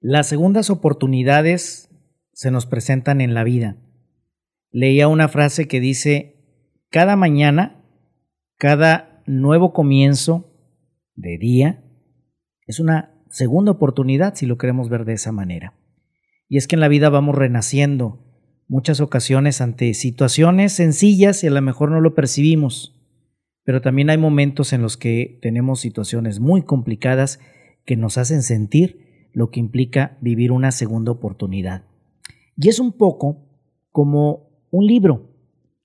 Las segundas oportunidades se nos presentan en la vida. Leía una frase que dice, cada mañana, cada nuevo comienzo de día, es una segunda oportunidad si lo queremos ver de esa manera. Y es que en la vida vamos renaciendo muchas ocasiones ante situaciones sencillas y a lo mejor no lo percibimos, pero también hay momentos en los que tenemos situaciones muy complicadas que nos hacen sentir lo que implica vivir una segunda oportunidad. Y es un poco como un libro.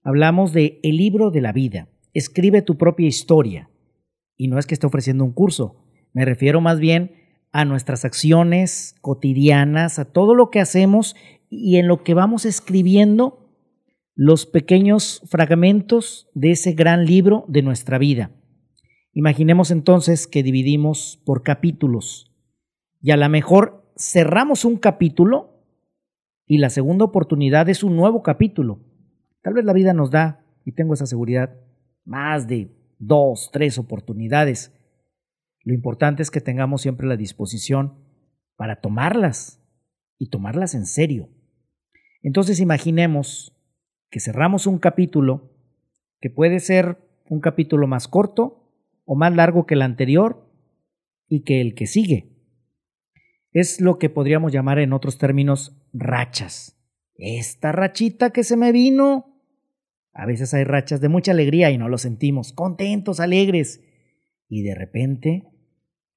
Hablamos de el libro de la vida. Escribe tu propia historia. Y no es que esté ofreciendo un curso, me refiero más bien a nuestras acciones cotidianas, a todo lo que hacemos y en lo que vamos escribiendo los pequeños fragmentos de ese gran libro de nuestra vida. Imaginemos entonces que dividimos por capítulos y a lo mejor cerramos un capítulo y la segunda oportunidad es un nuevo capítulo. Tal vez la vida nos da, y tengo esa seguridad, más de dos, tres oportunidades. Lo importante es que tengamos siempre la disposición para tomarlas y tomarlas en serio. Entonces imaginemos que cerramos un capítulo que puede ser un capítulo más corto o más largo que el anterior y que el que sigue. Es lo que podríamos llamar en otros términos rachas. Esta rachita que se me vino. A veces hay rachas de mucha alegría y no lo sentimos, contentos, alegres. Y de repente,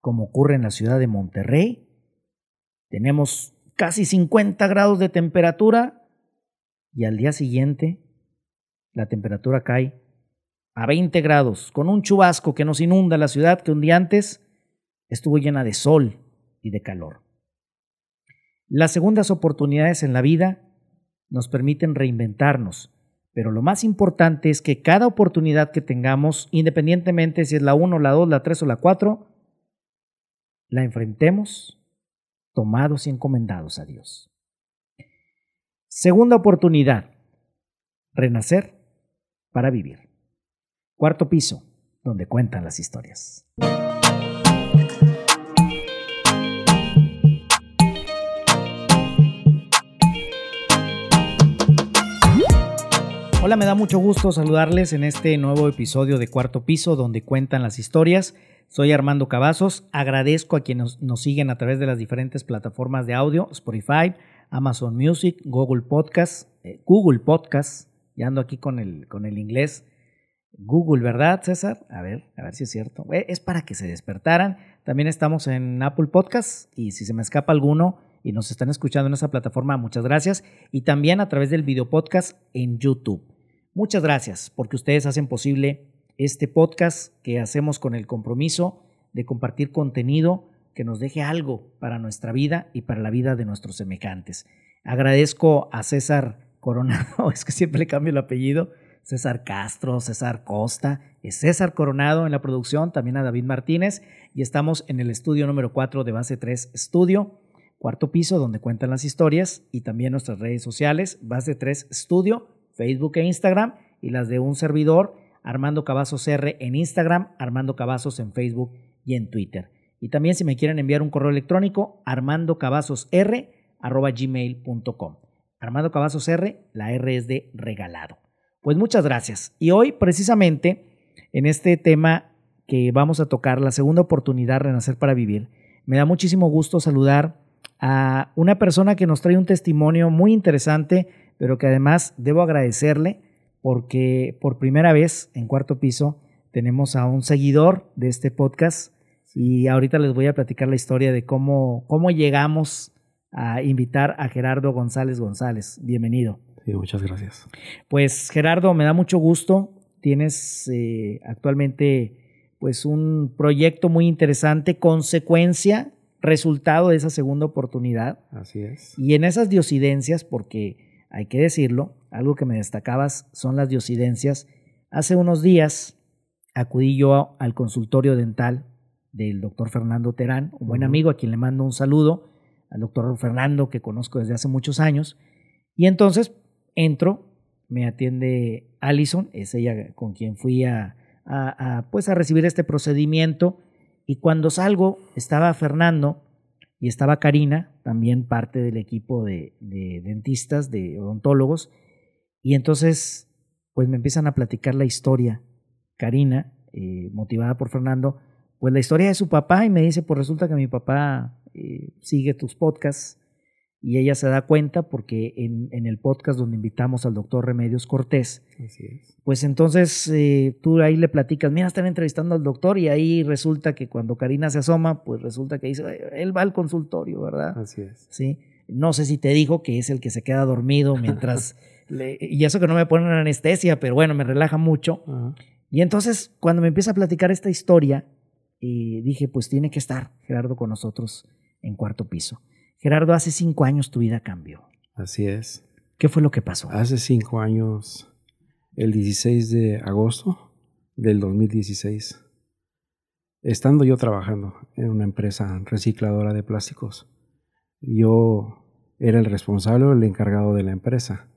como ocurre en la ciudad de Monterrey, tenemos casi 50 grados de temperatura y al día siguiente la temperatura cae a 20 grados con un chubasco que nos inunda la ciudad que un día antes estuvo llena de sol y de calor. Las segundas oportunidades en la vida nos permiten reinventarnos, pero lo más importante es que cada oportunidad que tengamos, independientemente si es la 1, la 2, la 3 o la 4, la enfrentemos tomados y encomendados a Dios. Segunda oportunidad, renacer para vivir. Cuarto piso, donde cuentan las historias. Hola, me da mucho gusto saludarles en este nuevo episodio de Cuarto Piso donde cuentan las historias. Soy Armando Cavazos, agradezco a quienes nos siguen a través de las diferentes plataformas de audio, Spotify, Amazon Music, Google Podcast, eh, Google Podcast, ya ando aquí con el, con el inglés. Google, ¿verdad, César? A ver, a ver si es cierto. Eh, es para que se despertaran. También estamos en Apple Podcast y si se me escapa alguno y nos están escuchando en esa plataforma, muchas gracias. Y también a través del video podcast en YouTube. Muchas gracias porque ustedes hacen posible este podcast que hacemos con el compromiso de compartir contenido que nos deje algo para nuestra vida y para la vida de nuestros semejantes. Agradezco a César Coronado, es que siempre le cambio el apellido, César Castro, César Costa, es César Coronado en la producción, también a David Martínez y estamos en el estudio número 4 de Base 3 Estudio, cuarto piso donde cuentan las historias y también nuestras redes sociales, Base 3 Estudio Facebook e Instagram, y las de un servidor, Armando Cavazos R en Instagram, Armando Cavazos en Facebook y en Twitter. Y también si me quieren enviar un correo electrónico, armandocavazosr.gmail.com. Armando Cavazos R, la R es de regalado. Pues muchas gracias. Y hoy precisamente en este tema que vamos a tocar, la segunda oportunidad, Renacer para Vivir, me da muchísimo gusto saludar a una persona que nos trae un testimonio muy interesante pero que además debo agradecerle porque por primera vez en cuarto piso tenemos a un seguidor de este podcast y ahorita les voy a platicar la historia de cómo, cómo llegamos a invitar a Gerardo González González. Bienvenido. Sí, muchas gracias. Pues Gerardo, me da mucho gusto. Tienes eh, actualmente pues un proyecto muy interesante, consecuencia resultado de esa segunda oportunidad. Así es. Y en esas diosidencias, porque hay que decirlo, algo que me destacabas son las diosidencias. Hace unos días acudí yo al consultorio dental del doctor Fernando Terán, un buen amigo a quien le mando un saludo, al doctor Fernando que conozco desde hace muchos años. Y entonces entro, me atiende Allison, es ella con quien fui a, pues a recibir este procedimiento. Y cuando salgo, estaba Fernando y estaba Karina, también parte del equipo de, dentistas, de odontólogos. Y entonces, pues me empiezan a platicar la historia. Karina, eh, motivada por Fernando, pues la historia de su papá y me dice, pues resulta que mi papá eh, sigue tus podcasts y ella se da cuenta porque en, el podcast donde invitamos al doctor Remedios Cortés, pues entonces eh, tú ahí le platicas, mira, están entrevistando al doctor y ahí resulta que cuando Karina se asoma, pues resulta que dice, él va al consultorio, ¿verdad? Así es. Sí. No sé si te dijo que es el que se queda dormido mientras... le, y eso que no me ponen anestesia, pero bueno, me relaja mucho. Y entonces cuando me empieza a platicar esta historia, y dije, pues tiene que estar Gerardo con nosotros en cuarto piso. Gerardo, hace cinco años tu vida cambió. Así es. ¿Qué fue lo que pasó? Hace cinco años, el 16 de agosto del 2016, estando yo trabajando en una empresa recicladora de plásticos, yo era el responsable o el encargado de la empresa.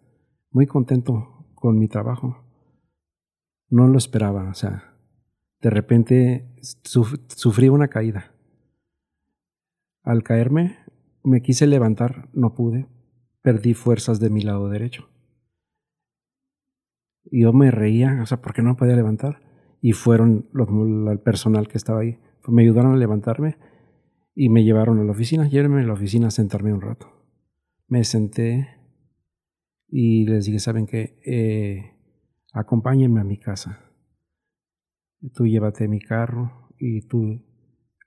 Muy contento con mi trabajo. No lo esperaba, o sea, de repente sufrí una caída. Al caerme, me quise levantar, no pude, perdí fuerzas de mi lado derecho. Yo me reía, o sea, ¿por qué no podía levantar? Y fueron los, personal que estaba ahí. Me ayudaron a levantarme y me llevaron a la oficina. Llévenme a la oficina a sentarme un rato. Me senté y les dije, ¿saben qué? Eh, acompáñenme a mi casa tú llévate mi carro y tú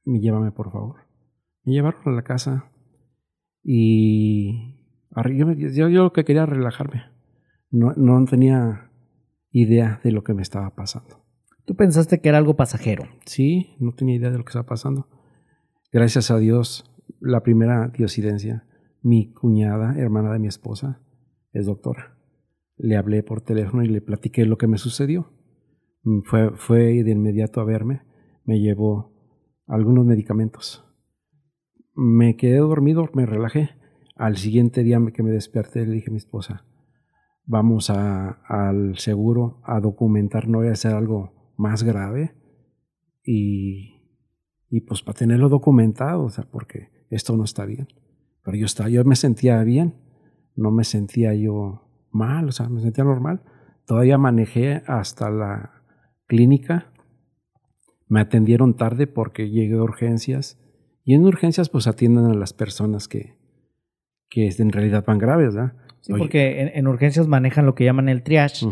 me llévame por favor. Me llevaron a la casa y yo, yo, lo que quería relajarme. No, no tenía idea de lo que me estaba pasando. ¿Tú pensaste que era algo pasajero? Sí, no tenía idea de lo que estaba pasando. Gracias a Dios, la primera diosidencia, mi cuñada, hermana de mi esposa, es doctora. Le hablé por teléfono y le platiqué lo que me sucedió. Mm, fue, fue de inmediato a verme, me llevó algunos medicamentos. Me quedé dormido, me relajé. Al siguiente día que me desperté le dije a mi esposa, vamos a, al seguro a documentar, no voy a hacer algo más grave y, y pues para tenerlo documentado, o sea, porque esto no está bien. Pero yo, estaba, yo me sentía bien, no me sentía yo mal, o sea, me sentía normal. Todavía manejé hasta la clínica. Me atendieron tarde porque llegué a urgencias. Y en urgencias pues atienden a las personas que, que en realidad van graves, ¿verdad? Sí, porque en, urgencias manejan lo que llaman el triage,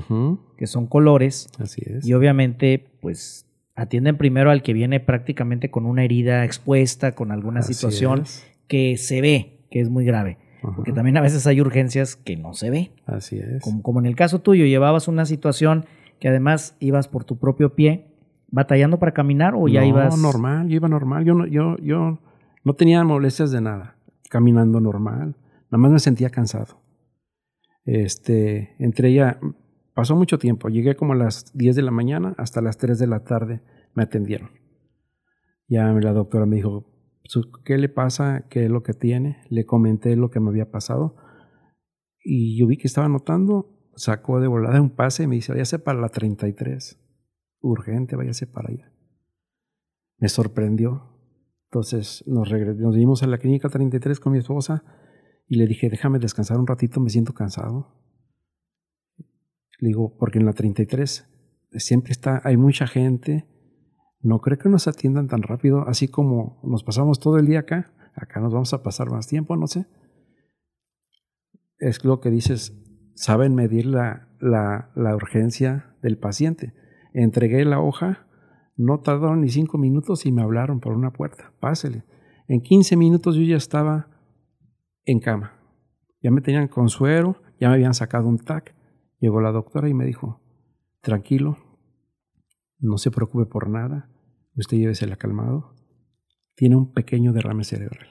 que son colores. Así es. Y obviamente, pues atienden primero al que viene prácticamente con una herida expuesta, con alguna situación que se ve que es muy grave. Porque también a veces hay urgencias que no se ve. Así es. Como, como en el caso tuyo, llevabas una situación que además ibas por tu propio pie, batallando para caminar o ya ibas. No, normal, yo iba normal. Yo no, yo, yo no tenía molestias de nada. Caminando normal. Nada más me sentía cansado. Este, entre ella, pasó mucho tiempo. Llegué como a las 10 de la mañana, hasta las 3 de la tarde me atendieron. Ya la doctora me dijo, ¿qué le pasa? ¿Qué es lo que tiene? Le comenté lo que me había pasado. Y yo vi que estaba notando sacó de volada un pase y me dice, váyase para la 33. Urgente, váyase para allá. Me sorprendió. Entonces nos, nos dimos a la clínica 33 con mi esposa y le dije, déjame descansar un ratito, me siento cansado. Le digo, porque en la 33 siempre está, hay mucha gente. No creo que nos atiendan tan rápido, así como nos pasamos todo el día acá. Acá nos vamos a pasar más tiempo, no sé. Es lo que dices, saben medir la, la, urgencia del paciente. Entregué la hoja, no tardaron ni cinco minutos y me hablaron por una puerta. Pásele. En 15 minutos yo ya estaba en cama. Ya me tenían con suero, ya me habían sacado un TAC. Llegó la doctora y me dijo, tranquilo, no se preocupe por nada, usted llévesela calmado, tiene un pequeño derrame cerebral.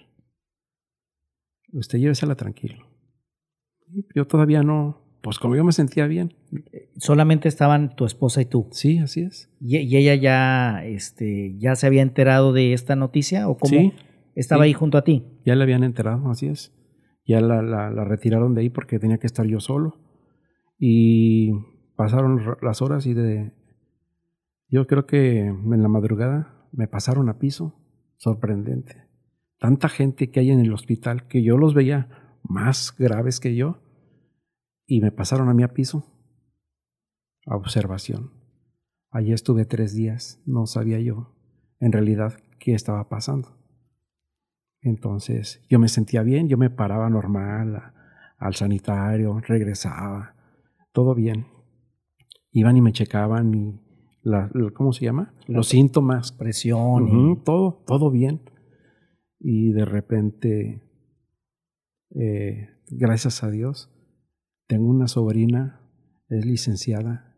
Usted llévesela tranquilo. Yo todavía no, pues como yo me sentía bien. Solamente estaban tu esposa y tú. Sí, así es. ¿Y, y ella ya, este, ya se había enterado de esta noticia o cómo Sí, estaba sí. ahí junto a ti? Ya le habían enterado, así es. Ya la, la- la retiraron de ahí porque tenía que estar yo solo. Y pasaron las horas y de... Yo creo que en la madrugada me pasaron a piso. Sorprendente. Tanta gente que hay en el hospital que yo los veía más graves que yo. Y me pasaron a mí a piso. A observación. Allí estuve tres días. No sabía yo en realidad qué estaba pasando. Entonces yo me sentía bien, yo me paraba normal a- al sanitario, regresaba, todo bien. Iban y me checaban y, la, la- ¿cómo se llama? Los síntomas, Presión. y- todo, todo bien. Y de repente, eh, gracias a Dios, tengo una sobrina, es licenciada,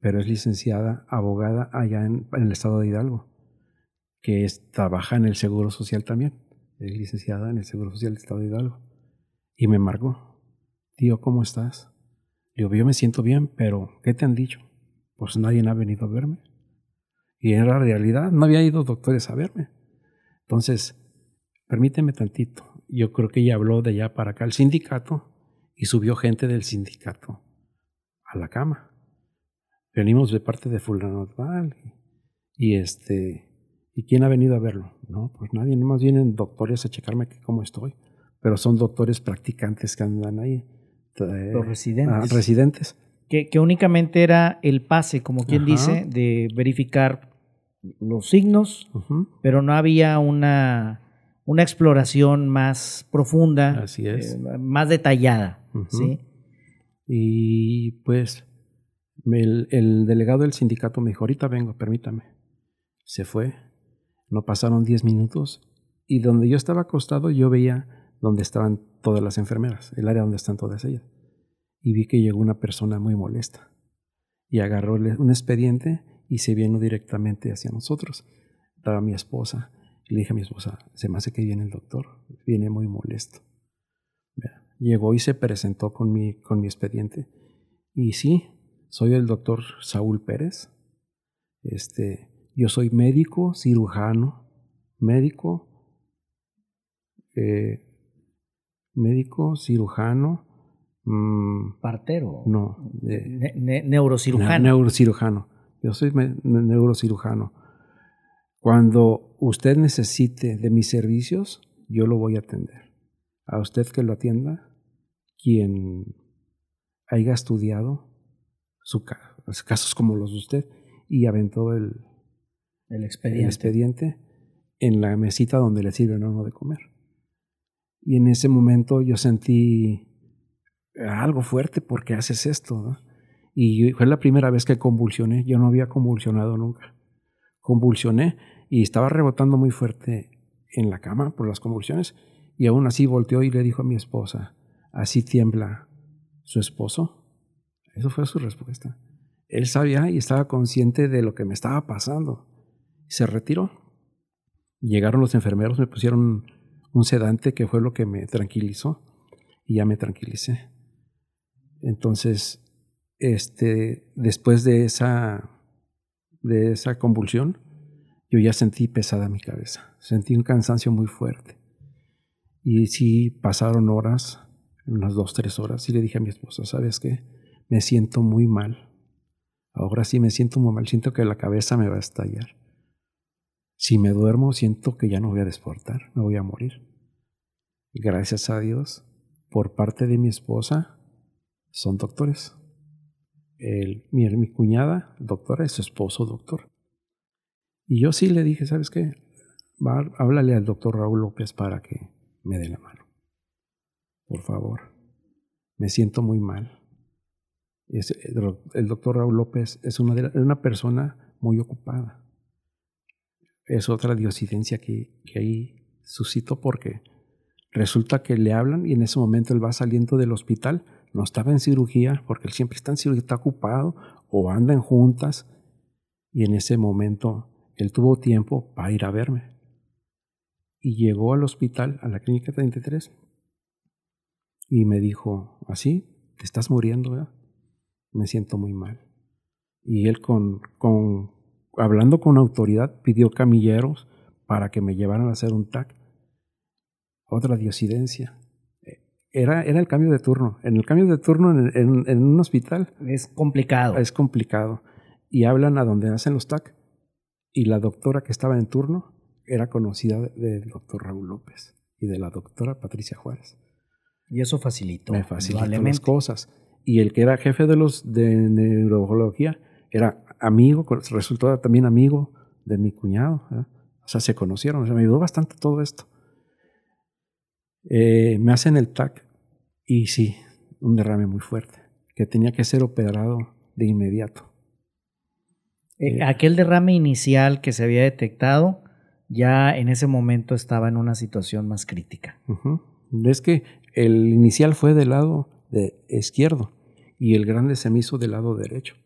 pero es licenciada abogada allá en, el estado de Hidalgo, que es- trabaja en el Seguro Social también. Es licenciada en el Seguro Social del estado de Hidalgo. Y me marcó, tío, ¿cómo estás? Digo, yo me siento bien, pero ¿qué te han dicho? Pues nadie ha venido a verme. Y en la realidad no había ido doctores a verme. Entonces, permíteme tantito. Yo creo que ella habló de allá para acá al sindicato y subió gente del sindicato a la cama. Venimos de parte de fulano tal, y, y este ¿y quién ha venido a verlo? No, pues nadie, nomás vienen doctores a checarme que cómo estoy, pero son doctores practicantes que andan ahí. Los residentes. ah, residentes. Que, que únicamente era el pase, como quien Ajá. dice, de verificar los signos, pero no había una, una exploración más profunda, Así es. eh, más detallada. ¿sí? Y pues el, el delegado del sindicato me dijo, ahorita vengo, permítame. Se fue. No pasaron 10 minutos y donde yo estaba acostado yo veía donde estaban todas las enfermeras, el área donde están todas ellas. Y vi que llegó una persona muy molesta y agarró un expediente y se vino directamente hacia nosotros. Estaba mi esposa le dije a mi esposa, se me hace que viene el doctor, viene muy molesto. Llegó y se presentó con mi, con mi expediente. Y sí, soy el doctor Saúl Pérez. Este, yo soy médico, cirujano, médico, eh, médico, cirujano, mm, Partero. no, Ne- ne- neurocirujano. ne- neurocirujano. Yo soy neurocirujano. Cuando usted necesite de mis servicios, yo lo voy a atender. A usted que lo atienda, quien haya estudiado su ca- casos como los de usted y aventó el, el el expediente. expediente en la mesita donde le sirven a uno de comer. Y en ese momento yo sentí algo fuerte porque haces esto. ¿no? Y fue la primera vez que convulsioné. Yo no había convulsionado nunca. Convulsioné y estaba rebotando muy fuerte en la cama por las convulsiones. Y aún así volteó y le dijo a mi esposa, así tiembla su esposo. Eso fue su respuesta. Él sabía y estaba consciente de lo que me estaba pasando. Se retiró. Llegaron los enfermeros, me pusieron un sedante que fue lo que me tranquilizó y ya me tranquilicé. Entonces, este, después de esa, de esa convulsión, yo ya sentí pesada mi cabeza, sentí un cansancio muy fuerte. Y sí pasaron horas, unas dos, tres horas, y le dije a mi esposa, ¿sabes qué? Me siento muy mal. Ahora sí me siento muy mal, siento que la cabeza me va a estallar. Si me duermo, siento que ya no voy a despertar, me voy a morir. Gracias a Dios, por parte de mi esposa, son doctores. El- mi, mi cuñada, doctora, y su esposo, doctor. Y yo sí le dije, ¿sabes qué? Háblale al doctor Raúl López para que me dé la mano. Por favor. Me siento muy mal. El, doctor Raúl López es una, de persona muy ocupada. Es otra diosidencia que, que ahí suscitó porque resulta que le hablan y en ese momento él va saliendo del hospital, no estaba en cirugía, porque él siempre está en cirugía, está ocupado o anda en juntas y en ese momento él tuvo tiempo para ir a verme. y llegó al hospital, a la clínica 33, y me dijo, así, te estás muriendo, ¿verdad? Me siento muy mal. Y él con, con, hablando con autoridad, pidió camilleros para que me llevaran a hacer un TAC. Otra diosidencia. Era, era el cambio de turno. En el cambio de turno en, en- en un hospital Es complicado. es complicado. Y hablan a donde hacen los TAC. Y la doctora que estaba en turno era conocida de- del doctor Raúl López y de la doctora Patricia Juárez. Y eso facilitó. Me facilitó las cosas. Y el que era jefe de los de neurología era amigo, resultó también amigo de mi cuñado. ¿verdad? O sea, se conocieron. O sea, me ayudó bastante todo esto. Eh, me hacen el TAC y sí, un derrame muy fuerte, que tenía que ser operado de inmediato. Eh, aquel derrame inicial que se había detectado ya en ese momento estaba en una situación más crítica. Ujú. Es que el inicial fue del lado de izquierdo y el grande se me hizo del lado derecho,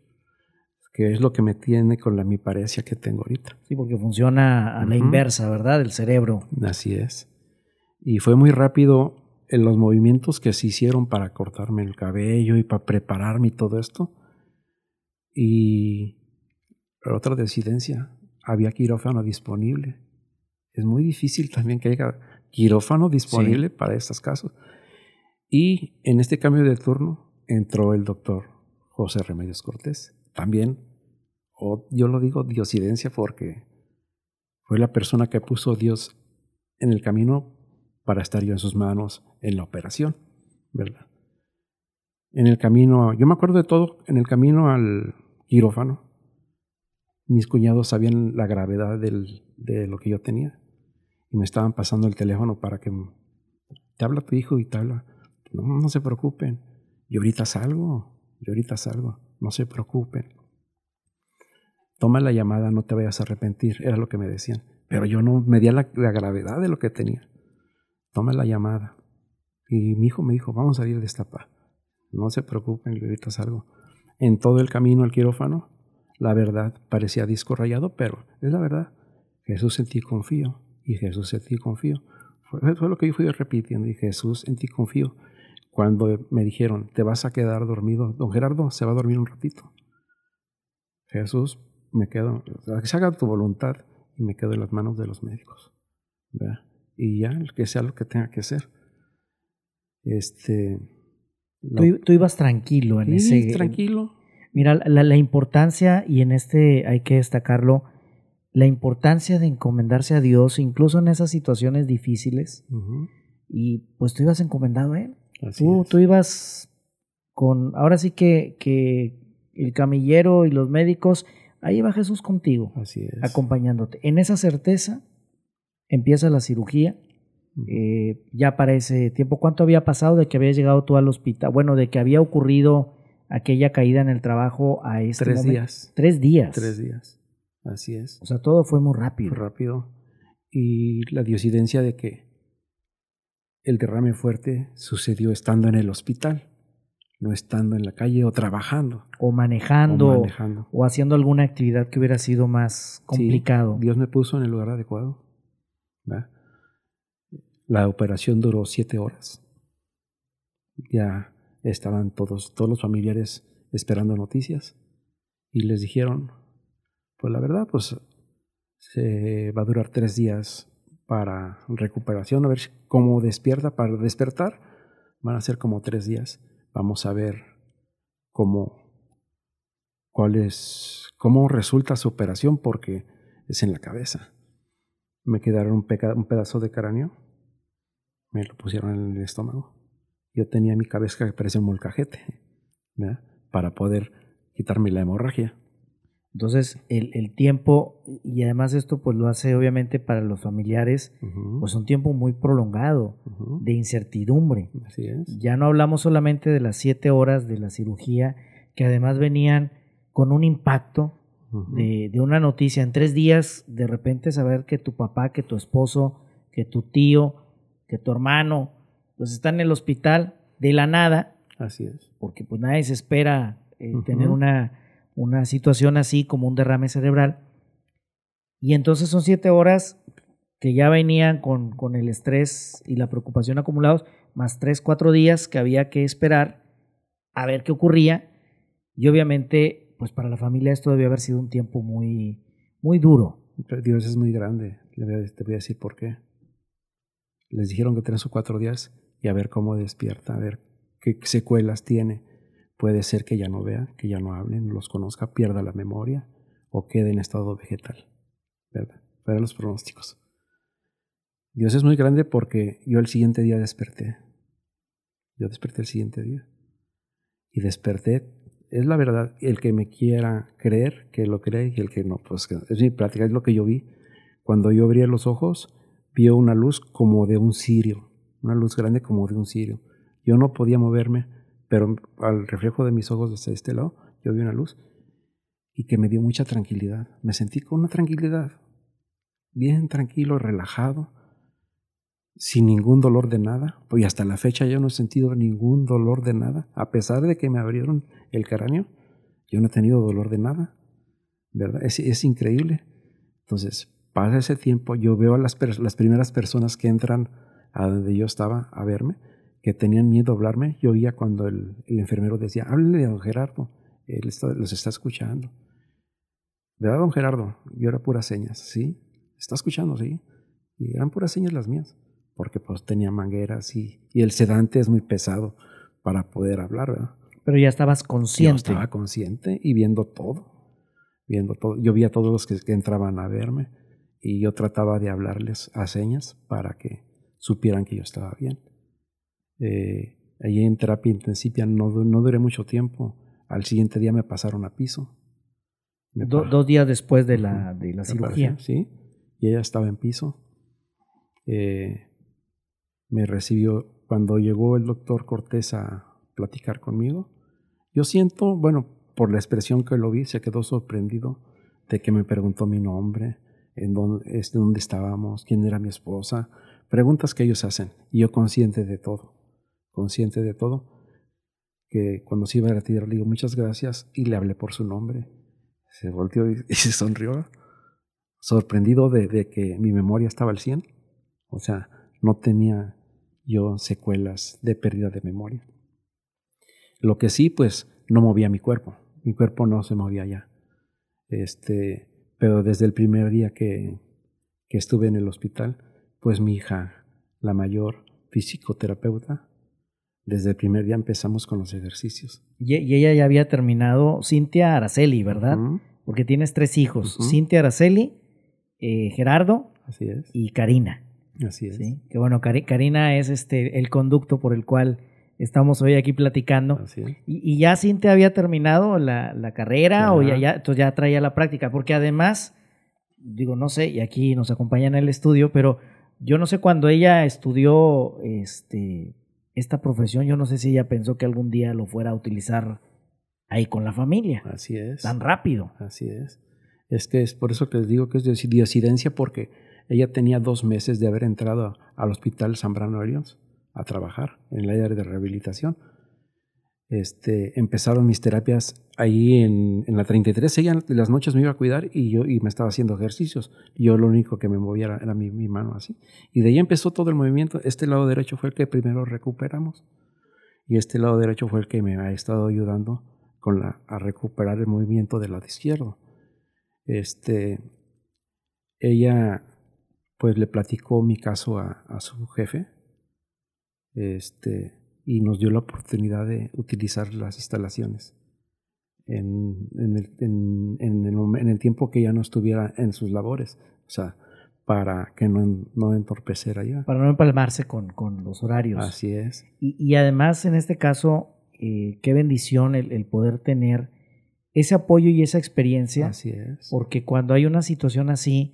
que es lo que me tiene con la miparesia que tengo ahorita. Sí, porque funciona a la inversa, ¿verdad? El cerebro. Así es. Y fue muy rápido en los movimientos que se hicieron para cortarme el cabello y para prepararme y todo esto. Y otra decidencia, había quirófano disponible. Es muy difícil también que haya quirófano disponible para estos casos. Y en este cambio de turno entró el doctor José Remedios Cortés. También, o yo lo digo diosidencia porque fue la persona que puso Dios en el camino para estar yo en sus manos en la operación, ¿verdad? En el camino, yo me acuerdo de todo, en el camino al quirófano, mis cuñados sabían la gravedad de lo que yo tenía y me estaban pasando el teléfono para que te habla tu hijo y te habla, no, no se preocupen, yo ahorita salgo, yo ahorita salgo, no se preocupen. Toma la llamada, no te vayas a arrepentir, era lo que me decían. Pero yo no medía la, la gravedad de lo que tenía. Toma la llamada. Y mi hijo me dijo, vamos a salir de esta pa. No se preocupen, yo ahorita salgo. En todo el camino al quirófano, la verdad parecía disco rayado, pero es la verdad. Jesús en ti confío y Jesús en ti confío. Fue, fue lo que yo fui repitiendo y Jesús en ti confío. Cuando me dijeron, te vas a quedar dormido, don Gerardo se va a dormir un ratito. Jesús, me quedo, que se haga tu voluntad y me quedo en las manos de los médicos. ¿verdad? Y ya, que sea lo que tenga que ser. Este. Tú ibas tranquilo en Sí, ese. tranquilo. Mira, la, la importancia, y en este hay que destacarlo, la importancia de encomendarse a Dios, incluso en esas situaciones difíciles, y pues tú ibas encomendado a Él. así Tú, es. tú ibas con, ahora sí que, que el camillero y los médicos, ahí va Jesús contigo, Así es. acompañándote. En esa certeza empieza la cirugía. Eh, ya para ese tiempo, ¿cuánto había pasado de que habías llegado tú al hospital? Bueno, de que había ocurrido aquella caída en el trabajo a este Tres momento. días. Tres días. Tres días. Así es. O sea, todo fue muy rápido. Fue rápido. Y la diosidencia de que el derrame fuerte sucedió estando en el hospital, no estando en la calle o trabajando O manejando, o o, manejando. haciendo alguna actividad que hubiera sido más complicado. Sí, Dios me puso en el lugar adecuado. ¿verdad? La operación duró siete horas. Ya estaban todos, todos los familiares esperando noticias y les dijeron, pues la verdad, pues se va a durar tres días para recuperación, a ver cómo despierta, para despertar, van a ser como tres días. Vamos a ver cómo, cuál cómo resulta su operación, porque es en la cabeza. Me quedaron un, peca- un pedazo de cráneo, me lo pusieron en el estómago. Yo tenía mi cabeza que parecía un molcajete, ¿verdad? para poder quitarme la hemorragia. Entonces, el, el tiempo, y además esto pues lo hace obviamente para los familiares, Ujú, pues un tiempo muy prolongado de incertidumbre. Así es. Ya no hablamos solamente de las siete horas de la cirugía, que además venían con un impacto de, de una noticia. En tres días, de repente saber que tu papá, que tu esposo, que tu tío, que tu hermano, pues están en el hospital de la nada, Así es. porque pues nadie se espera eh, tener una, una situación así como un derrame cerebral. Y entonces son siete horas que ya venían con, con el estrés y la preocupación acumulados, más tres, cuatro días que había que esperar a ver qué ocurría. Y obviamente, pues para la familia esto debió haber sido un tiempo muy, muy duro. Dios es muy grande. Te voy a decir por qué. Les dijeron que tres o cuatro días y a ver cómo despierta, a ver qué secuelas tiene. Puede ser que ya no vea, que ya no hable, no los conozca, pierda la memoria o quede en estado vegetal. ¿Verdad? Fueron los pronósticos. Dios es muy grande porque yo el siguiente día desperté. Yo desperté el siguiente día. Y desperté, es la verdad, el que me quiera creer, que lo cree, y el que no, pues es mi práctica, es lo que yo vi. Cuando yo abrí los ojos, vio una luz como de un cirio, una luz grande como de un cirio. Yo no podía moverme, pero al reflejo de mis ojos desde este lado, yo vi una luz y que me dio mucha tranquilidad. Me sentí con una tranquilidad, bien tranquilo, relajado, sin ningún dolor de nada. Pues hasta la fecha yo no he sentido ningún dolor de nada. A pesar de que me abrieron el cráneo, yo no he tenido dolor de nada. ¿Verdad? Es, increíble. Entonces, pasa ese tiempo, yo veo a las, las primeras personas que entran a donde yo estaba a verme, que tenían miedo a hablarme. Yo oía cuando el, el enfermero decía, háblele a don Gerardo, él está- los está escuchando. ¿Verdad, don Gerardo? Yo era puras señas, ¿sí? ¿Está escuchando? Sí. Y eran puras señas las mías, porque pues tenía mangueras y, y el sedante es muy pesado para poder hablar, ¿verdad? Pero ya estabas Yo consciente. estaba consciente y viendo todo, viendo todo. Yo vi a todos los que, que entraban a verme y yo trataba de hablarles a señas para que supieran que yo estaba bien. Eh, allí en terapia intensiva no, no duré mucho tiempo. Al siguiente día me pasaron a piso. Do- dos días después de la, de la cirugía. Sí, y ella estaba en piso. Eh, me recibió cuando llegó el doctor Cortés a platicar conmigo. Yo siento, bueno, por la expresión que lo vi, se quedó sorprendido de que me preguntó mi nombre, en dónde estábamos, quién era mi esposa, preguntas que ellos hacen. Y yo consciente de todo, consciente de todo, que cuando se iba a retirar le digo muchas gracias y le hablé por su nombre. Se volteó y, se sonrió, sorprendido de, de que mi memoria estaba al 100. O sea, no tenía yo secuelas de pérdida de memoria. Lo que sí, pues, no movía mi cuerpo. Mi cuerpo no se movía ya. Este, pero desde el primer día que, que estuve en el hospital, pues mi hija, la mayor fisicoterapeuta, desde el primer día empezamos con los ejercicios. Y, y ella ya había terminado, Cintia Araceli, ¿verdad? Porque tienes tres hijos, Ujú. Cintia Araceli, eh, Gerardo Así es. y Karina. Así es. ¿sí? Que bueno, Cari- Karina es este el conducto por el cual estamos hoy aquí platicando. Así es. Y, y ya Cintia había terminado la, la carrera o ya, Ya. ya, entonces ya traía la práctica, porque además, digo, no sé, y aquí nos acompaña en el estudio, pero yo no sé cuando ella estudió este, esta profesión, yo no sé si ella pensó que algún día lo fuera a utilizar ahí con la familia, Así es. tan rápido. Así es. Es que es por eso que les digo que es de diosidencia, porque ella tenía dos meses de haber entrado al hospital Zambrano Arios a trabajar en el área de rehabilitación. Este, empezaron mis terapias ahí en, en la 33. Ella las noches me iba a cuidar y yo y me estaba haciendo ejercicios. Yo lo único que me movía era, era mi, mi mano así. Y de ahí empezó todo el movimiento. Este lado derecho fue el que primero recuperamos. Y este lado derecho fue el que me ha estado ayudando con la, a recuperar el movimiento del lado izquierdo. Este, ella pues le platicó mi caso a, a su jefe este, y nos dio la oportunidad de utilizar las instalaciones en, en el, en- en el tiempo que ella no estuviera en sus labores, o sea, para que no, no entorpeciera ya. Para no empalmarse con, con los horarios. Así es. Y, y además, en este caso, eh, qué bendición el, el poder tener ese apoyo y esa experiencia, Así es. porque cuando hay una situación así,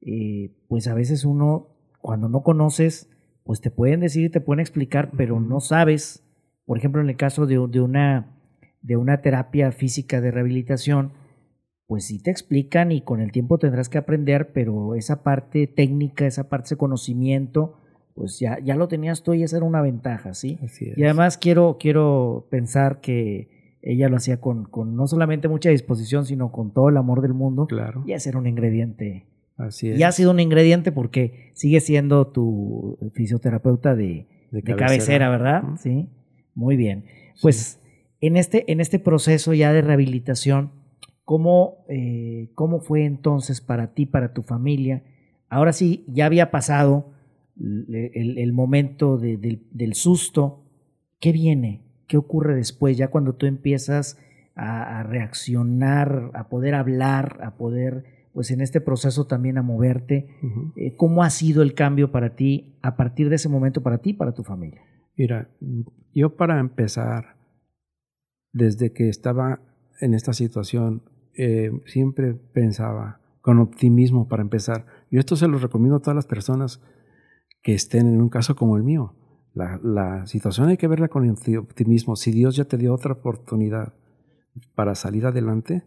eh, pues a veces uno, cuando no conoces, pues te pueden decir y te pueden explicar, pero no sabes, por ejemplo, en el caso de, de una, de una terapia física de rehabilitación, pues sí te explican y con el tiempo tendrás que aprender, pero esa parte técnica, esa parte de conocimiento, pues ya, ya lo tenías tú y esa era una ventaja, ¿sí? Así es. Y además quiero, quiero pensar que ella lo hacía con, con no solamente mucha disposición, sino con todo el amor del mundo. claro. Y ese era un ingrediente Así es. Y ha sido un ingrediente porque sigue siendo tu fisioterapeuta de, De de cabecera. ¿verdad? Sí. Muy bien. Pues en, este, en este proceso ya de rehabilitación, ¿cómo, eh, ¿cómo fue entonces para ti, para tu familia? Ahora sí, ya había pasado el, el- el momento de- del, del susto. ¿Qué viene? ¿Qué ocurre después? Ya cuando tú empiezas a, a reaccionar, a poder hablar, a poder, pues en este proceso también a moverte. Eh, ¿Cómo ha sido el cambio para ti a partir de ese momento para ti y para tu familia? Mira, yo para empezar, desde que estaba en esta situación, eh, siempre pensaba con optimismo para empezar. Y esto se lo recomiendo a todas las personas que estén en un caso como el mío. La, la situación hay que verla con opti- optimismo. Si Dios ya te dio otra oportunidad para salir adelante,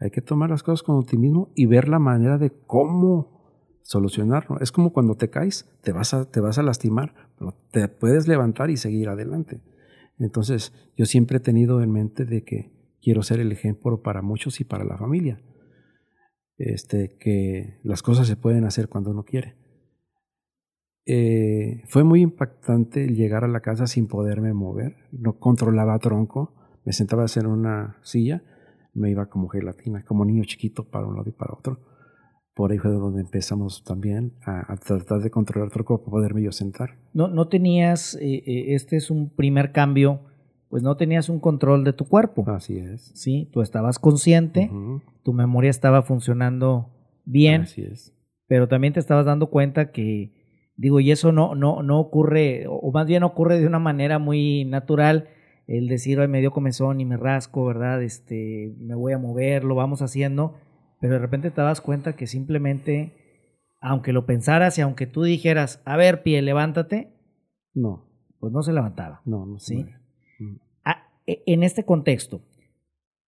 hay que tomar las cosas con optimismo y ver la manera de cómo solucionarlo. Es como cuando te caes, te vas a, te vas a lastimar, pero te puedes levantar y seguir adelante. Entonces, yo siempre he tenido en mente de que quiero ser el ejemplo para muchos y para la familia. Este, que las cosas se pueden hacer cuando uno quiere. Eh, fue muy impactante llegar a la casa sin poderme mover. No controlaba tronco. Me sentaba en una silla, me iba como gelatina, como niño chiquito para un lado y para otro. Por ahí fue donde empezamos también a, a tratar de controlar tronco para poderme yo sentar. No, no tenías, eh, eh, este es un primer cambio, pues no tenías un control de tu cuerpo. Así es. Sí, tú estabas consciente, tu memoria estaba funcionando bien, Así es. pero también te estabas dando cuenta que, digo, y eso no, no, no ocurre, o más bien ocurre de una manera muy natural, el decir, ay, me dio comezón y me rasco, ¿verdad? Este, me voy a mover, lo vamos haciendo, pero de repente te das cuenta que simplemente, aunque lo pensaras y aunque tú dijeras, a ver, pie, levántate, No, pues no se levantaba. no, no se Sí. Mm, Ah, e- en este contexto,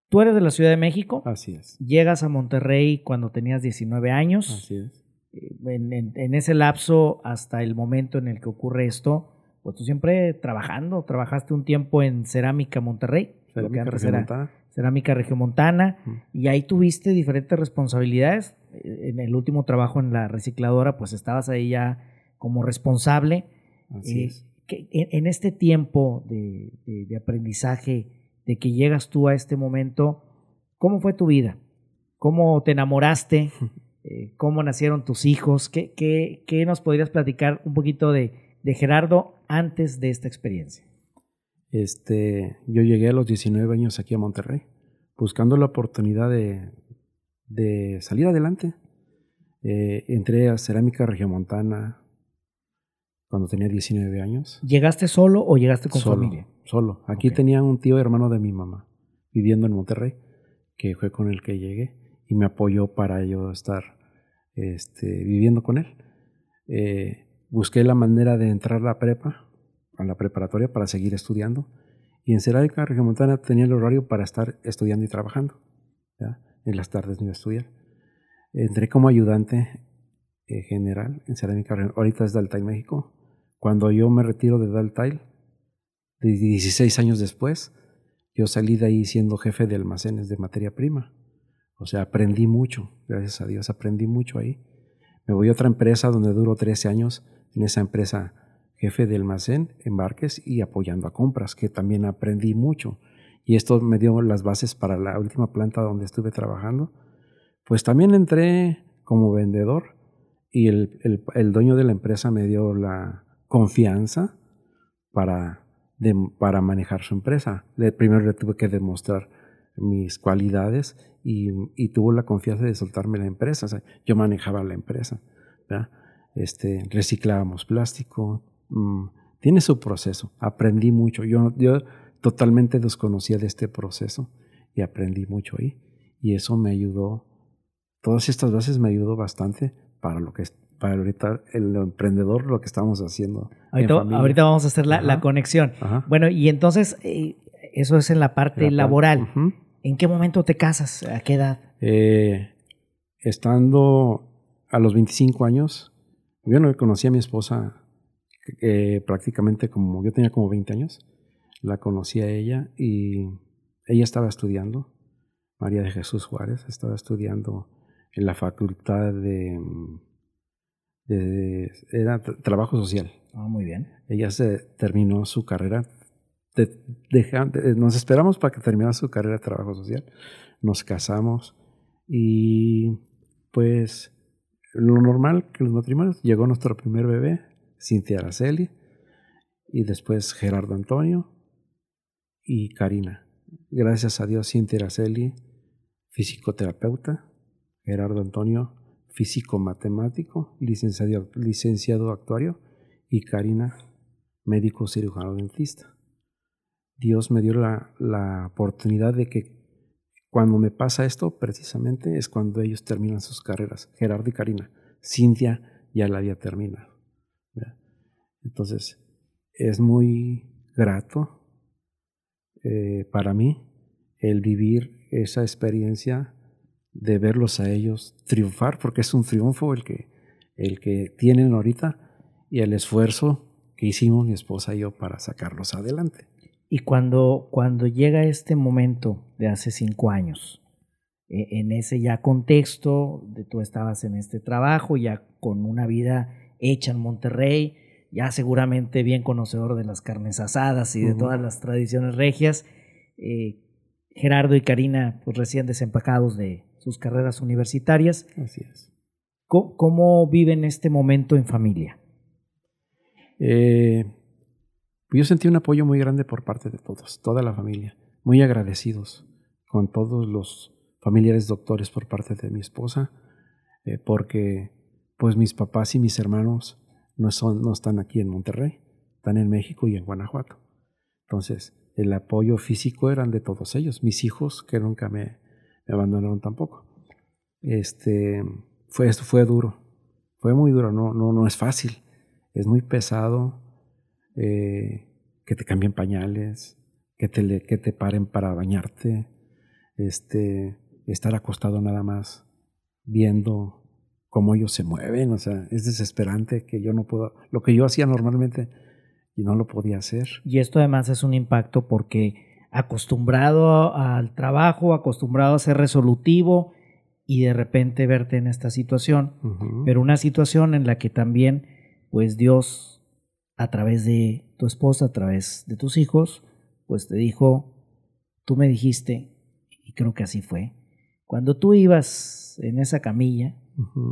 tú eres de la Ciudad de México, Así es. llegas a Monterrey cuando tenías 19 años, Así es. eh, en, en- en ese lapso hasta el momento en el que ocurre esto, pues tú siempre trabajando, trabajaste un tiempo en Cerámica Monterrey, que Cerámica era Regiomontana. Cerámica Regiomontana, Ujú. y ahí tuviste diferentes responsabilidades. Eh, En el último trabajo en la recicladora, pues estabas ahí ya como responsable. Así Eh, es. que en, este tiempo de, de- de aprendizaje, de que llegas tú a este momento, ¿cómo fue tu vida? ¿Cómo te enamoraste? Eh, ¿Cómo nacieron tus hijos? ¿Qué, qué, qué nos podrías platicar un poquito de, de Gerardo antes de esta experiencia? Este, yo llegué a los 19 años aquí a Monterrey, buscando la oportunidad de, de salir adelante. Eh, entré a Cerámica Regiomontana cuando tenía 19 años. ¿Llegaste solo o llegaste con solo, familia? Solo. Aquí tenía un tío hermano de mi mamá viviendo en Monterrey, que fue con el que llegué y me apoyó para yo estar este, viviendo con él. Eh, busqué la manera de entrar a la prepa, a la preparatoria para seguir estudiando. Y en Cerámica Regiomontana tenía el horario para estar estudiando y trabajando. ¿ya? En las tardes no iba a estudiar. Entré como ayudante eh, general en Cerámica. Ahorita es Daltail México. Cuando yo me retiro de Daltail, de 16 años después, yo salí de ahí siendo jefe de almacenes de materia prima. O sea, aprendí mucho, gracias a Dios, aprendí mucho ahí. Me voy a otra empresa donde duro 13 años, en esa empresa jefe de almacén, embarques y apoyando a compras, que también aprendí mucho. Y esto me dio las bases para la última planta donde estuve trabajando. Pues también entré como vendedor y el, el- dueño de la empresa me dio la confianza para, de- para manejar su empresa. Primero le tuve que demostrar mis cualidades y, y tuvo la confianza de soltarme la empresa. Yo manejaba la empresa. Este, reciclábamos plástico. mm, tiene su proceso. Aprendí mucho. Yo, yo totalmente desconocía de este proceso y aprendí mucho ahí. Y eso me ayudó. Todas estas bases me ayudó bastante para lo que es para ahorita el emprendedor lo que estamos haciendo. en Ahorita, vamos a hacer la, la conexión. Ajá. Bueno, y entonces, eh, eso es en la parte La par- laboral. ¿En qué momento te casas? ¿A qué edad? Eh, estando a los 25 años, yo no conocí a mi esposa eh, prácticamente como, yo tenía como 20 años, la conocí a ella y ella estaba estudiando, María de Jesús Juárez, estaba estudiando en la facultad de, de- era tra- trabajo social. Ah, muy bien. Ella se terminó su carrera. de- deja- de- nos esperamos para que terminara su carrera de trabajo social. Nos casamos y pues lo normal que los matrimonios llegó nuestro primer bebé, Cintia Araceli, y después Gerardo Antonio y Karina. Gracias a Dios, Cintia Araceli, fisicoterapeuta, Gerardo Antonio, físico matemático, licenciado, licenciado actuario, y Karina, médico cirujano dentista. Dios me dio la, la oportunidad de que cuando me pasa esto, precisamente es cuando ellos terminan sus carreras, Gerardo y Karina. Cintia ya la había terminado. Entonces, es muy grato eh, para mí el vivir esa experiencia de verlos a ellos triunfar, porque es un triunfo el que, el que tienen ahorita y el esfuerzo que hicimos mi esposa y yo para sacarlos adelante. Y cuando, cuando llega este momento de hace cinco años, e- en ese ya contexto de tú estabas en este trabajo, ya con una vida hecha en Monterrey, ya seguramente bien conocedor de las carnes asadas y de todas las tradiciones regias, eh, Gerardo y Karina, pues recién desempacados de sus carreras universitarias, Así es. ¿cómo, cómo viven este momento en familia? Eh, yo sentí un apoyo muy grande por parte de todos, toda la familia, muy agradecidos con todos los familiares doctores por parte de mi esposa, eh, porque pues mis papás y mis hermanos no, son, no están aquí en Monterrey, están en México y en Guanajuato. Entonces, el apoyo físico eran de todos ellos, mis hijos que nunca me, me abandonaron tampoco. Este, fue, esto fue duro, fue muy duro, no, no, no es fácil, es muy pesado eh, que te cambien pañales, que te, le- que te paren para bañarte, este, estar acostado nada más viendo cómo ellos se mueven, o sea, es desesperante que yo no puedo, lo que yo hacía normalmente y no lo podía hacer. Y esto además es un impacto porque acostumbrado al trabajo, acostumbrado a ser resolutivo y de repente verte en esta situación, pero una situación en la que también pues Dios a través de tu esposa, a través de tus hijos, pues te dijo, tú me dijiste, y creo que así fue, cuando tú ibas en esa camilla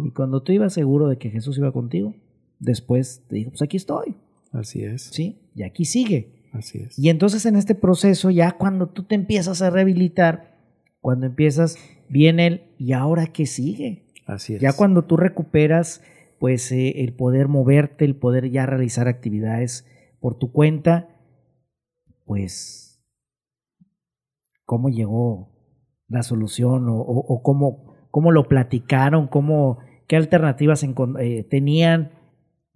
y cuando tú ibas seguro de que Jesús iba contigo, después te dijo, pues aquí estoy, Así es, ¿sí? Y aquí sigue. así es. Y entonces en este proceso, ya cuando tú te empiezas a rehabilitar, cuando empiezas, viene el, ¿y ahora qué sigue? Así es. Ya cuando tú recuperas, pues eh, el poder moverte, el poder ya realizar actividades por tu cuenta, pues, ¿cómo llegó la solución o, o- o cómo, cómo lo platicaron? ¿Cómo, ¿Qué alternativas eh, tenían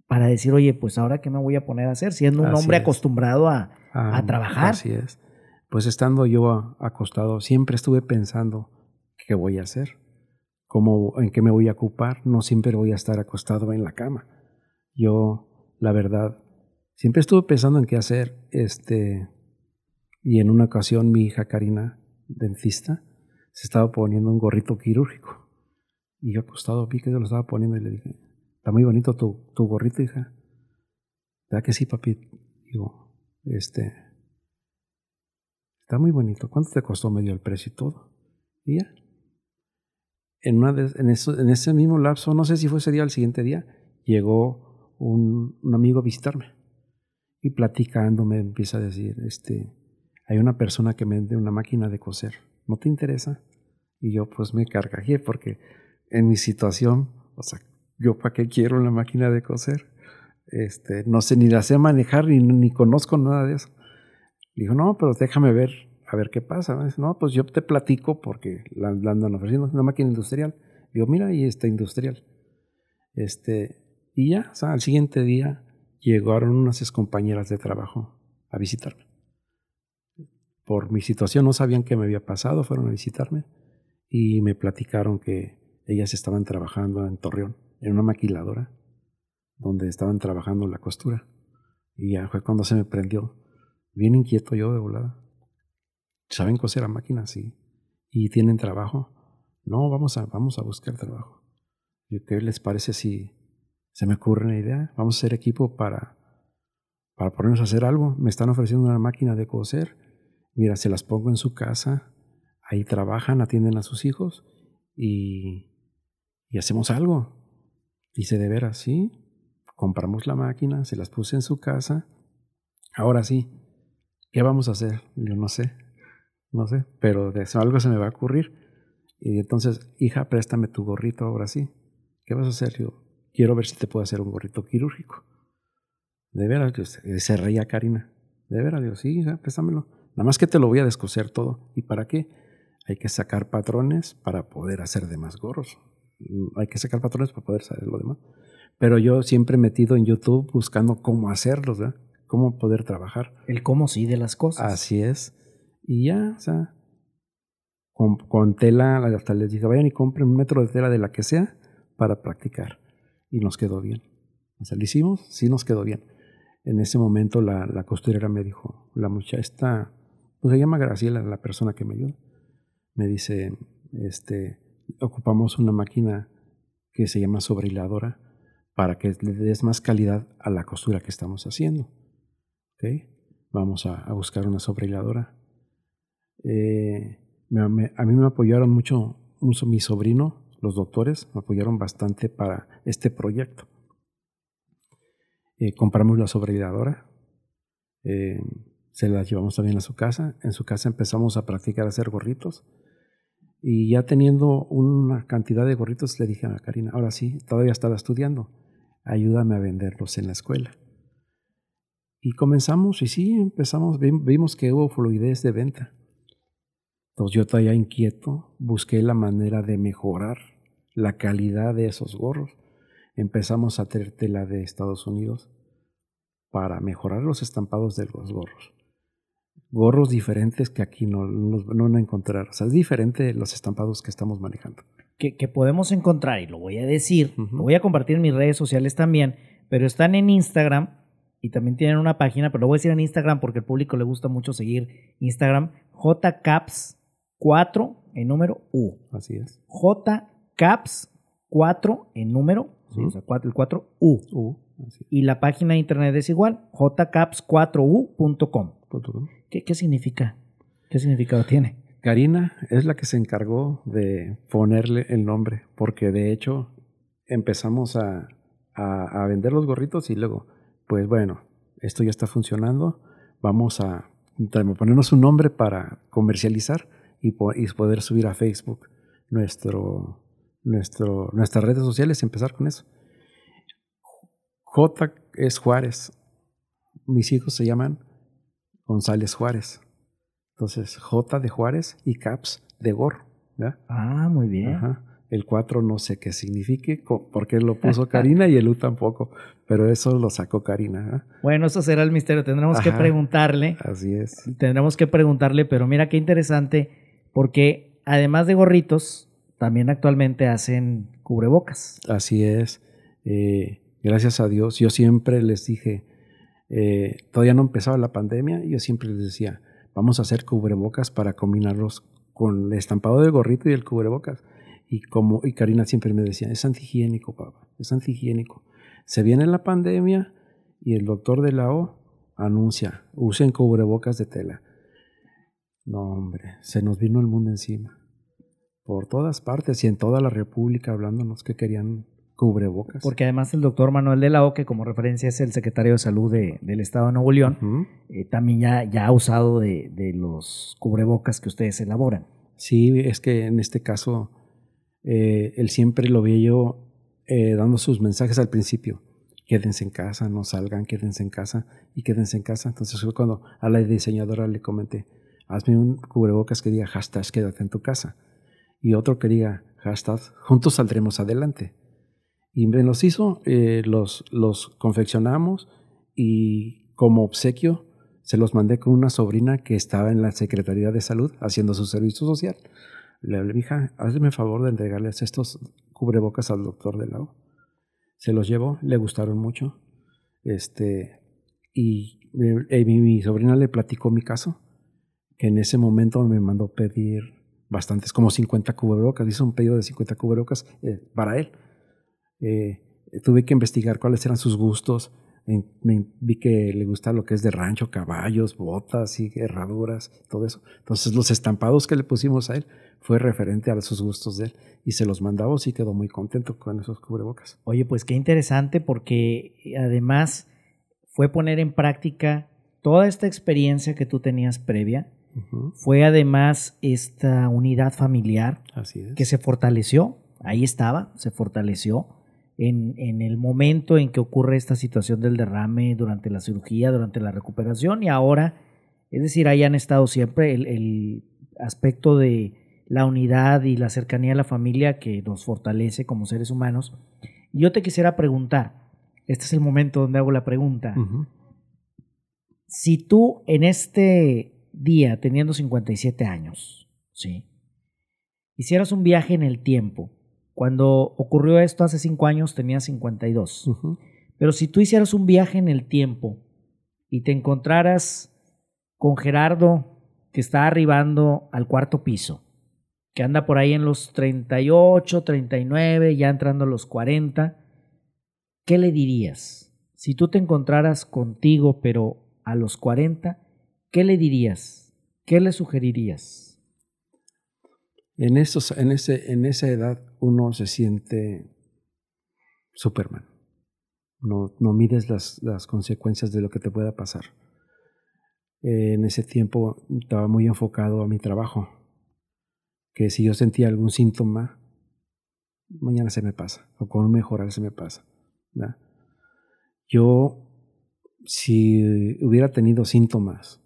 para decir, oye, pues ahora qué me voy a poner a hacer? Siendo un Así hombre es. acostumbrado a, a trabajar. Así es. Pues estando yo acostado, siempre estuve pensando qué voy a hacer, cómo, en qué me voy a ocupar. No siempre voy a estar acostado en la cama. Yo, la verdad, siempre estuve pensando en qué hacer. Este, y en una ocasión mi hija Karina, dentista, se estaba poniendo un gorrito quirúrgico. Y yo acostado vi que se lo estaba poniendo y le dije, está muy bonito tu, gorrito, hija. ¿Verdad que sí, papi? Digo, este, está muy bonito. ¿Cuánto te costó medio el precio y todo? Y ya. En, ese mismo lapso, no sé si fue ese día o el siguiente día, llegó un, amigo a visitarme. Y platicando me empieza a decir, este, hay una persona que vende una máquina de coser. ¿No te interesa? Y yo pues me cargajé porque en mi situación, o sea, yo para qué quiero una máquina de coser. Este, no sé ni la sé manejar ni, ni conozco nada de eso. Dijo, no, pero déjame ver, a ver qué pasa. Dice, no, pues yo te platico porque la, la andan ofreciendo una máquina industrial. Digo, mira, ahí está industrial. Este, y ya, o sea, al siguiente día llegaron unas excompañeras de trabajo a visitarme. Por mi situación no sabían qué me había pasado, fueron a visitarme y me platicaron que ellas estaban trabajando en Torreón, en una maquiladora, donde estaban trabajando la costura. Y ya fue cuando se me prendió. Bien inquieto yo de volada. ¿Saben coser a máquina? Sí. ¿Y tienen trabajo? No, vamos a, vamos a buscar trabajo. ¿Y ¿Qué les parece si se me ocurre una idea? Vamos a hacer equipo para, para ponernos a hacer algo. Me están ofreciendo una máquina de coser. Mira, se las pongo en su casa. Ahí trabajan, atienden a sus hijos y, y hacemos algo. Dice, de veras, sí. Compramos la máquina, se las puse en su casa. Ahora sí, ¿qué vamos a hacer? Yo no sé, no sé, pero de eso algo se me va a ocurrir. Y entonces, hija, préstame tu gorrito ahora sí. ¿Qué vas a hacer? Yo quiero ver si te puedo hacer un gorrito quirúrgico. De veras, se reía Karina. De veras, digo, sí, hija, préstamelo. Nada más que te lo voy a descoser todo. ¿Y para qué? Hay que sacar patrones para poder hacer demás gorros. Mm, hay que sacar patrones para poder saber lo demás. Pero yo siempre he metido en YouTube buscando cómo hacerlos, ¿verdad? Cómo poder trabajar. El cómo sí de las cosas. Así es. Y ya, o sea, con, con, tela, hasta les dije, vayan y compren un metro de tela de la que sea para practicar. Y nos quedó bien. O sea, lo hicimos, sí nos quedó bien. En ese momento la, la costurera me dijo, la muchacha está, pues se llama Graciela, la persona que me ayuda. Me dice, este, ocupamos una máquina que se llama sobrehiladora para que le des más calidad a la costura que estamos haciendo. ¿Okay? Vamos a, a buscar una sobrehiladora. Eh, me, a mí me apoyaron mucho, mucho mi sobrino, los doctores, me apoyaron bastante para este proyecto. Eh, compramos la sobrehiladora, eh, se la llevamos también a su casa. En su casa empezamos a practicar hacer gorritos. Y ya teniendo una cantidad de gorritos, le dije a Karina, ahora sí, todavía estaba estudiando, ayúdame a venderlos en la escuela. Y comenzamos, y sí, empezamos, vimos que hubo fluidez de venta. Entonces yo todavía inquieto, busqué la manera de mejorar la calidad de esos gorros. Empezamos a traer tela de Estados Unidos para mejorar los estampados de los gorros gorros diferentes que aquí no, no, no van a encontrar. O sea, es diferente los estampados que estamos manejando. Que, que podemos encontrar, y lo voy a decir, uh -huh. lo voy a compartir en mis redes sociales también, pero están en Instagram y también tienen una página, pero lo voy a decir en Instagram porque al público le gusta mucho seguir Instagram, JCaps4 en número U. Así es. JCaps4 en número, sí, o sea, 4, el 4 U. U y la página de internet es igual, jcaps4u.com. ¿Qué, ¿Qué significa? ¿Qué significado tiene? Karina es la que se encargó de ponerle el nombre, porque de hecho empezamos a, a, a, vender los gorritos y luego, pues bueno, esto ya está funcionando, vamos a ponernos un nombre para comercializar y, y poder subir a Facebook nuestro, nuestro, nuestras redes sociales y empezar con eso. J es Juárez. Mis hijos se llaman González Juárez. Entonces, J de Juárez y Caps de Gorro. ¿verdad? Ah, muy bien. Ajá. El 4 no sé qué signifique, porque lo puso Karina y el U tampoco, pero eso lo sacó Karina. ¿eh? Bueno, eso será el misterio. Tendremos Ajá, que preguntarle. Así es. Tendremos que preguntarle, pero mira qué interesante, porque además de gorritos, también actualmente hacen cubrebocas. Así es. Eh, gracias a Dios, yo siempre les dije, eh, todavía no empezaba la pandemia, y yo siempre les decía, vamos a hacer cubrebocas para combinarlos con el estampado del gorrito y el cubrebocas. Y como y Karina siempre me decía, es antihigiénico, papá, es antihigiénico. Se viene la pandemia y el doctor de la O anuncia, usen cubrebocas de tela. No, hombre, se nos vino el mundo encima. Por todas partes y en toda la República hablándonos que querían cubrebocas. Porque además el doctor Manuel de la O, que como referencia es el secretario de salud de, del estado de Nuevo León, uh -huh. eh, también ya, ya, ha usado de, de, los cubrebocas que ustedes elaboran. Sí, es que en este caso eh, él siempre lo veía yo eh, dando sus mensajes al principio. Quédense en casa, no salgan, quédense en casa y quédense en casa. Entonces fue cuando a la diseñadora le comenté, hazme un cubrebocas que diga hashtag quédate en tu casa y otro que diga hashtag juntos saldremos adelante. Y me los hizo, eh, los, los confeccionamos y como obsequio se los mandé con una sobrina que estaba en la Secretaría de Salud haciendo su servicio social. Le hablé, hija, hazme favor de entregarles estos cubrebocas al doctor de la. Se los llevó, le gustaron mucho. Este, y eh, mi, sobrina le platicó mi caso, que en ese momento me mandó pedir bastantes, como 50 cubrebocas. Hizo un pedido de 50 cubrebocas eh, para él. Eh, tuve que investigar cuáles eran sus gustos. Me, vi que le gusta lo que es de rancho, caballos, botas y herraduras, todo eso. Entonces los estampados que le pusimos a él fue referente a sus gustos de él y se los mandamos y quedó muy contento con esos cubrebocas. Oye, pues qué interesante porque además fue poner en práctica toda esta experiencia que tú tenías previa. Fue además esta unidad familiar que se fortaleció, ahí estaba, se fortaleció en, en, el momento en que ocurre esta situación del derrame, durante la cirugía, durante la recuperación y ahora, es decir, ahí han estado siempre el, el aspecto de la unidad y la cercanía a la familia que nos fortalece como seres humanos. Yo te quisiera preguntar, este es el momento donde hago la pregunta, si tú en este día, teniendo 57 años, ¿sí? hicieras un viaje en el tiempo, cuando ocurrió esto hace 5 años tenía 52, pero si tú hicieras un viaje en el tiempo y te encontraras con Gerardo que está arribando al cuarto piso, que anda por ahí en los 38, 39, ya entrando a los 40, ¿qué le dirías? Si tú te encontraras contigo, pero a los 40, ¿qué le dirías? ¿Qué le sugerirías? En, esos, en, ese, en esa edad uno se siente Superman. No, no mides las, las consecuencias de lo que te pueda pasar. en ese tiempo estaba muy enfocado a mi trabajo que si yo sentía algún síntoma, mañana se me pasa, o con mejorar se me pasa. Yo, si hubiera tenido síntomas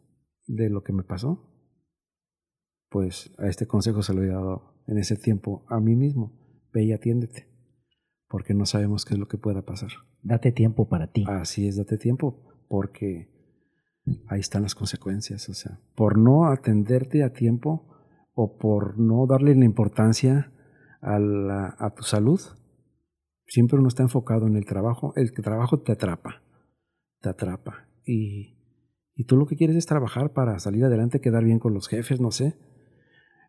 de lo que me pasó, pues a este consejo se lo he dado en ese tiempo a mí mismo. Ve y atiéndete, porque no sabemos qué es lo que pueda pasar. Date tiempo para ti. Así es, date tiempo, porque ahí están las consecuencias. O sea, por no atenderte a tiempo, o por no darle la importancia a, tu salud, siempre uno está enfocado en el trabajo. El trabajo te atrapa, te atrapa. Y, tú lo que quieres es trabajar para salir adelante, quedar bien con los jefes, no sé.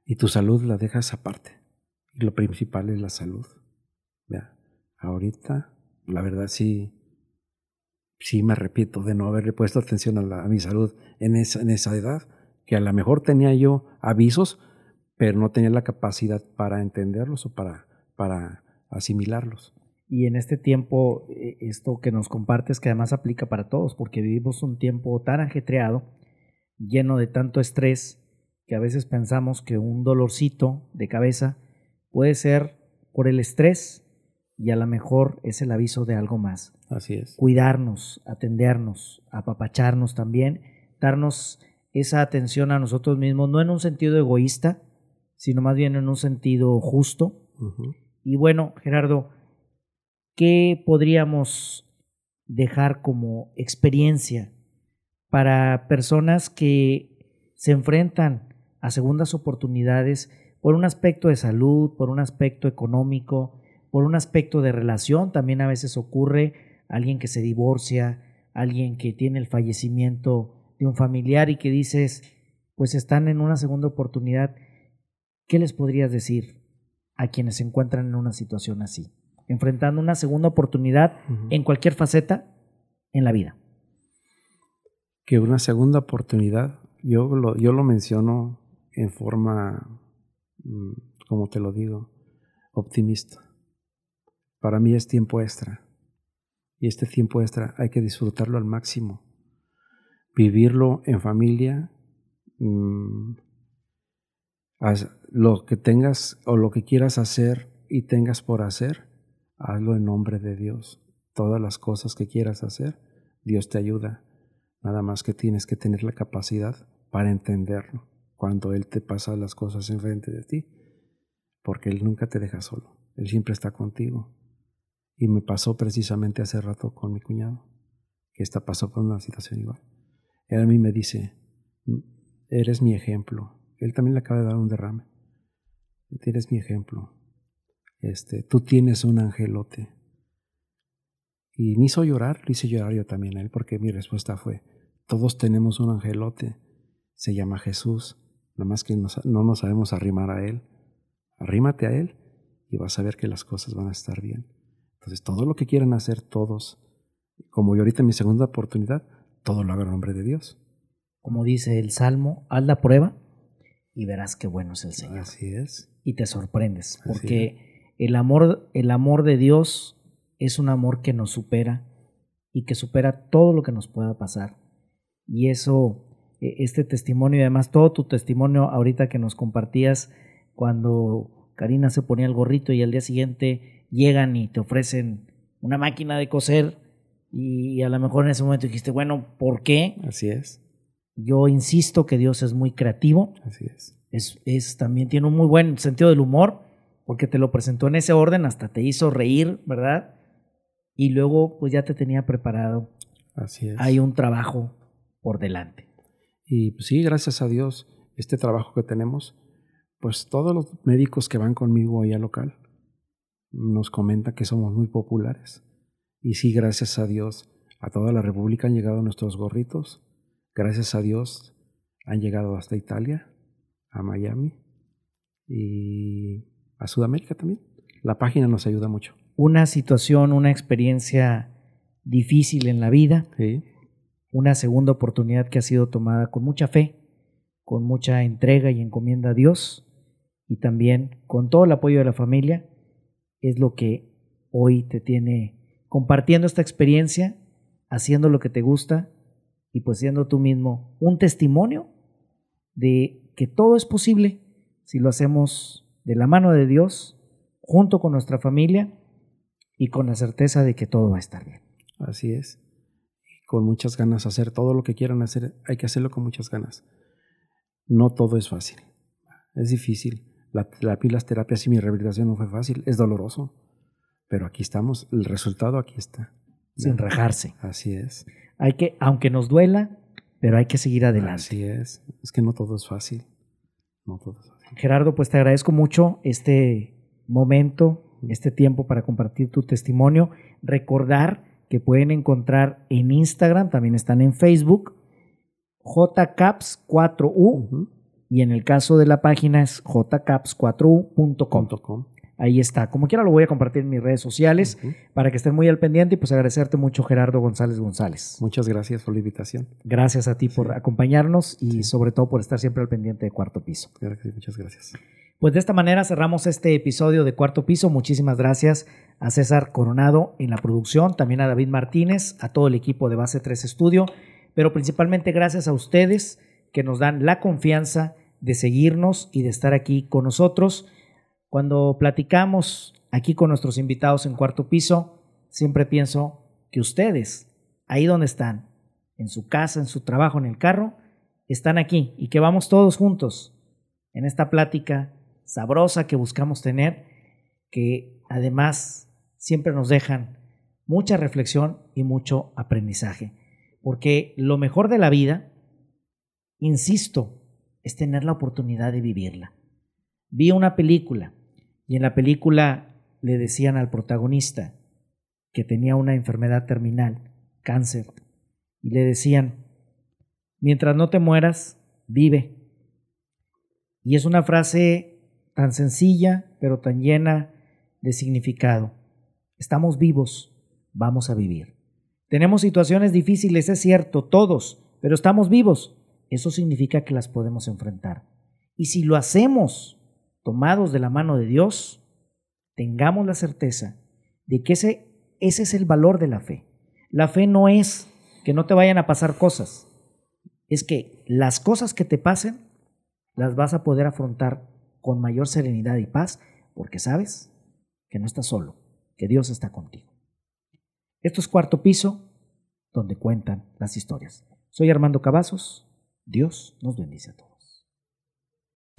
Y tu salud la dejas aparte. Y lo principal es la salud. Vea, ahorita, la verdad sí, sí me arrepiento de no haberle puesto atención a, mi salud en esa, en esa edad, que a lo mejor tenía yo avisos, pero no tenía la capacidad para entenderlos o para, para asimilarlos. Y en este tiempo, eh, esto que nos compartes, que además aplica para todos, porque vivimos un tiempo tan ajetreado, lleno de tanto estrés, que a veces pensamos que un dolorcito de cabeza puede ser por el estrés y a lo mejor es el aviso de algo más. Así es. Cuidarnos, atendernos, apapacharnos también, darnos esa atención a nosotros mismos, no en un sentido egoísta, sino más bien en un sentido justo. Y bueno, Gerardo, ¿qué podríamos dejar como experiencia para personas que se enfrentan a segundas oportunidades por un aspecto de salud, por un aspecto económico, por un aspecto de relación? También a veces ocurre alguien que se divorcia, alguien que tiene el fallecimiento de un familiar y que dices, pues están en una segunda oportunidad ¿qué les podrías decir a quienes se encuentran en una situación así? Enfrentando una segunda oportunidad en cualquier faceta en la vida. Que una segunda oportunidad, yo lo, yo lo menciono en forma, mm, como te lo digo, optimista. Para mí es tiempo extra. Y este tiempo extra hay que disfrutarlo al máximo. Vivirlo en familia, mm, lo que tengas o lo que quieras hacer y tengas por hacer, hazlo en nombre de Dios. Todas las cosas que quieras hacer, Dios te ayuda. Nada más que tienes que tener la capacidad para entenderlo cuando Él te pasa las cosas enfrente de ti, porque Él nunca te deja solo, Él siempre está contigo. Y me pasó precisamente hace rato con mi cuñado, que esta pasó por una situación igual. Él a mí me dice, eres mi ejemplo, él también le acaba de dar un derrame. Tienes mi ejemplo. Este, tú tienes un angelote. Y me hizo llorar, le hice llorar yo también a él, porque mi respuesta fue, todos tenemos un angelote, se llama Jesús, Nada más que nos- no nos sabemos arrimar a Él. Arrímate a Él y vas a ver que las cosas van a estar bien. Entonces, todo lo que quieran hacer todos, como yo ahorita en mi segunda oportunidad, todo lo hago en nombre de Dios. Como dice el Salmo, haz la prueba y verás qué bueno es el Señor. Así es. Y te sorprendes, porque el amor, el amor de Dios es un amor que nos supera y que supera todo lo que nos pueda pasar. Y eso, e- este testimonio y además todo tu testimonio ahorita que nos compartías cuando Karina se ponía el gorrito y al día siguiente llegan y te ofrecen una máquina de coser y a lo mejor en ese momento dijiste, bueno, ¿por qué? Así es. Yo insisto que Dios es muy creativo, Así es. es, es- también tiene un muy buen sentido del humor, porque te lo presentó en ese orden, hasta te hizo reír, ¿verdad? Y luego pues ya te tenía preparado. Así es. Hay un trabajo por delante. Y pues, sí, gracias a Dios, este trabajo que tenemos, pues todos los médicos que van conmigo allá local nos comentan que somos muy populares. Y sí, gracias a Dios, a toda la República han llegado nuestros gorritos. Gracias a Dios han llegado hasta Italia, a Miami y a Sudamérica también. La página nos ayuda mucho. Una situación, una experiencia difícil en la vida, Sí, una segunda oportunidad que ha sido tomada con mucha fe, con mucha entrega y encomienda a Dios y también con todo el apoyo de la familia, es lo que hoy te tiene compartiendo esta experiencia, haciendo lo que te gusta y pues siendo tú mismo un testimonio de que todo es posible si lo hacemos de la mano de Dios, junto con nuestra familia y con la certeza de que todo va a estar bien. así es. Con muchas ganas hacer todo lo que quieran hacer, hay que hacerlo con muchas ganas. No todo es fácil. Es difícil. La, la, las terapias y mi rehabilitación no fue fácil, es doloroso. Pero aquí estamos, el resultado aquí está. Sin rajarse. Así es. Hay que, aunque nos duela, pero hay que seguir adelante. Así es. Es que no todo es fácil. No todo es fácil. Gerardo, pues te agradezco mucho este momento, este tiempo para compartir tu testimonio. Recordar que pueden encontrar en Instagram, también están en Facebook, jcaps4u Uh -huh. y en el caso de la página es jcaps4u.com. Ahí está. Como quiera lo voy a compartir en mis redes sociales Uh -huh. para que estén muy al pendiente y pues agradecerte mucho Gerardo González González. Muchas gracias por la invitación. Gracias a ti por acompañarnos y Sí. sobre todo por estar siempre al pendiente de Cuarto Piso. Gracias, Muchas gracias. Pues de esta manera cerramos este episodio de Cuarto Piso. Muchísimas gracias a César Coronado en la producción, también a David Martínez, a todo el equipo de Base 3 Estudio, pero principalmente gracias a ustedes que nos dan la confianza de seguirnos y de estar aquí con nosotros. Cuando platicamos aquí con nuestros invitados en Cuarto Piso, siempre pienso que ustedes, ahí donde están, en su casa, en su trabajo, en el carro, están aquí y que vamos todos juntos en esta plática sabrosa que buscamos tener, que además siempre nos dejan mucha reflexión y mucho aprendizaje. Porque lo mejor de la vida, insisto, es tener la oportunidad de vivirla. Vi una película y en la película le decían al protagonista que tenía una enfermedad terminal, cáncer, y le decían, mientras no te mueras, vive. Y es una frase tan sencilla, pero tan llena de significado. Estamos vivos, vamos a vivir. Tenemos situaciones difíciles, es cierto, todos, pero estamos vivos. Eso significa que las podemos enfrentar. Y si lo hacemos tomados de la mano de Dios, tengamos la certeza de que ese, ese es el valor de la fe. La fe no es que no te vayan a pasar cosas, es que las cosas que te pasen las vas a poder afrontar con mayor serenidad y paz porque sabes que no estás solo, que Dios está contigo. Esto es cuarto piso donde cuentan las historias. Soy Armando Cavazos. Dios nos bendice a todos.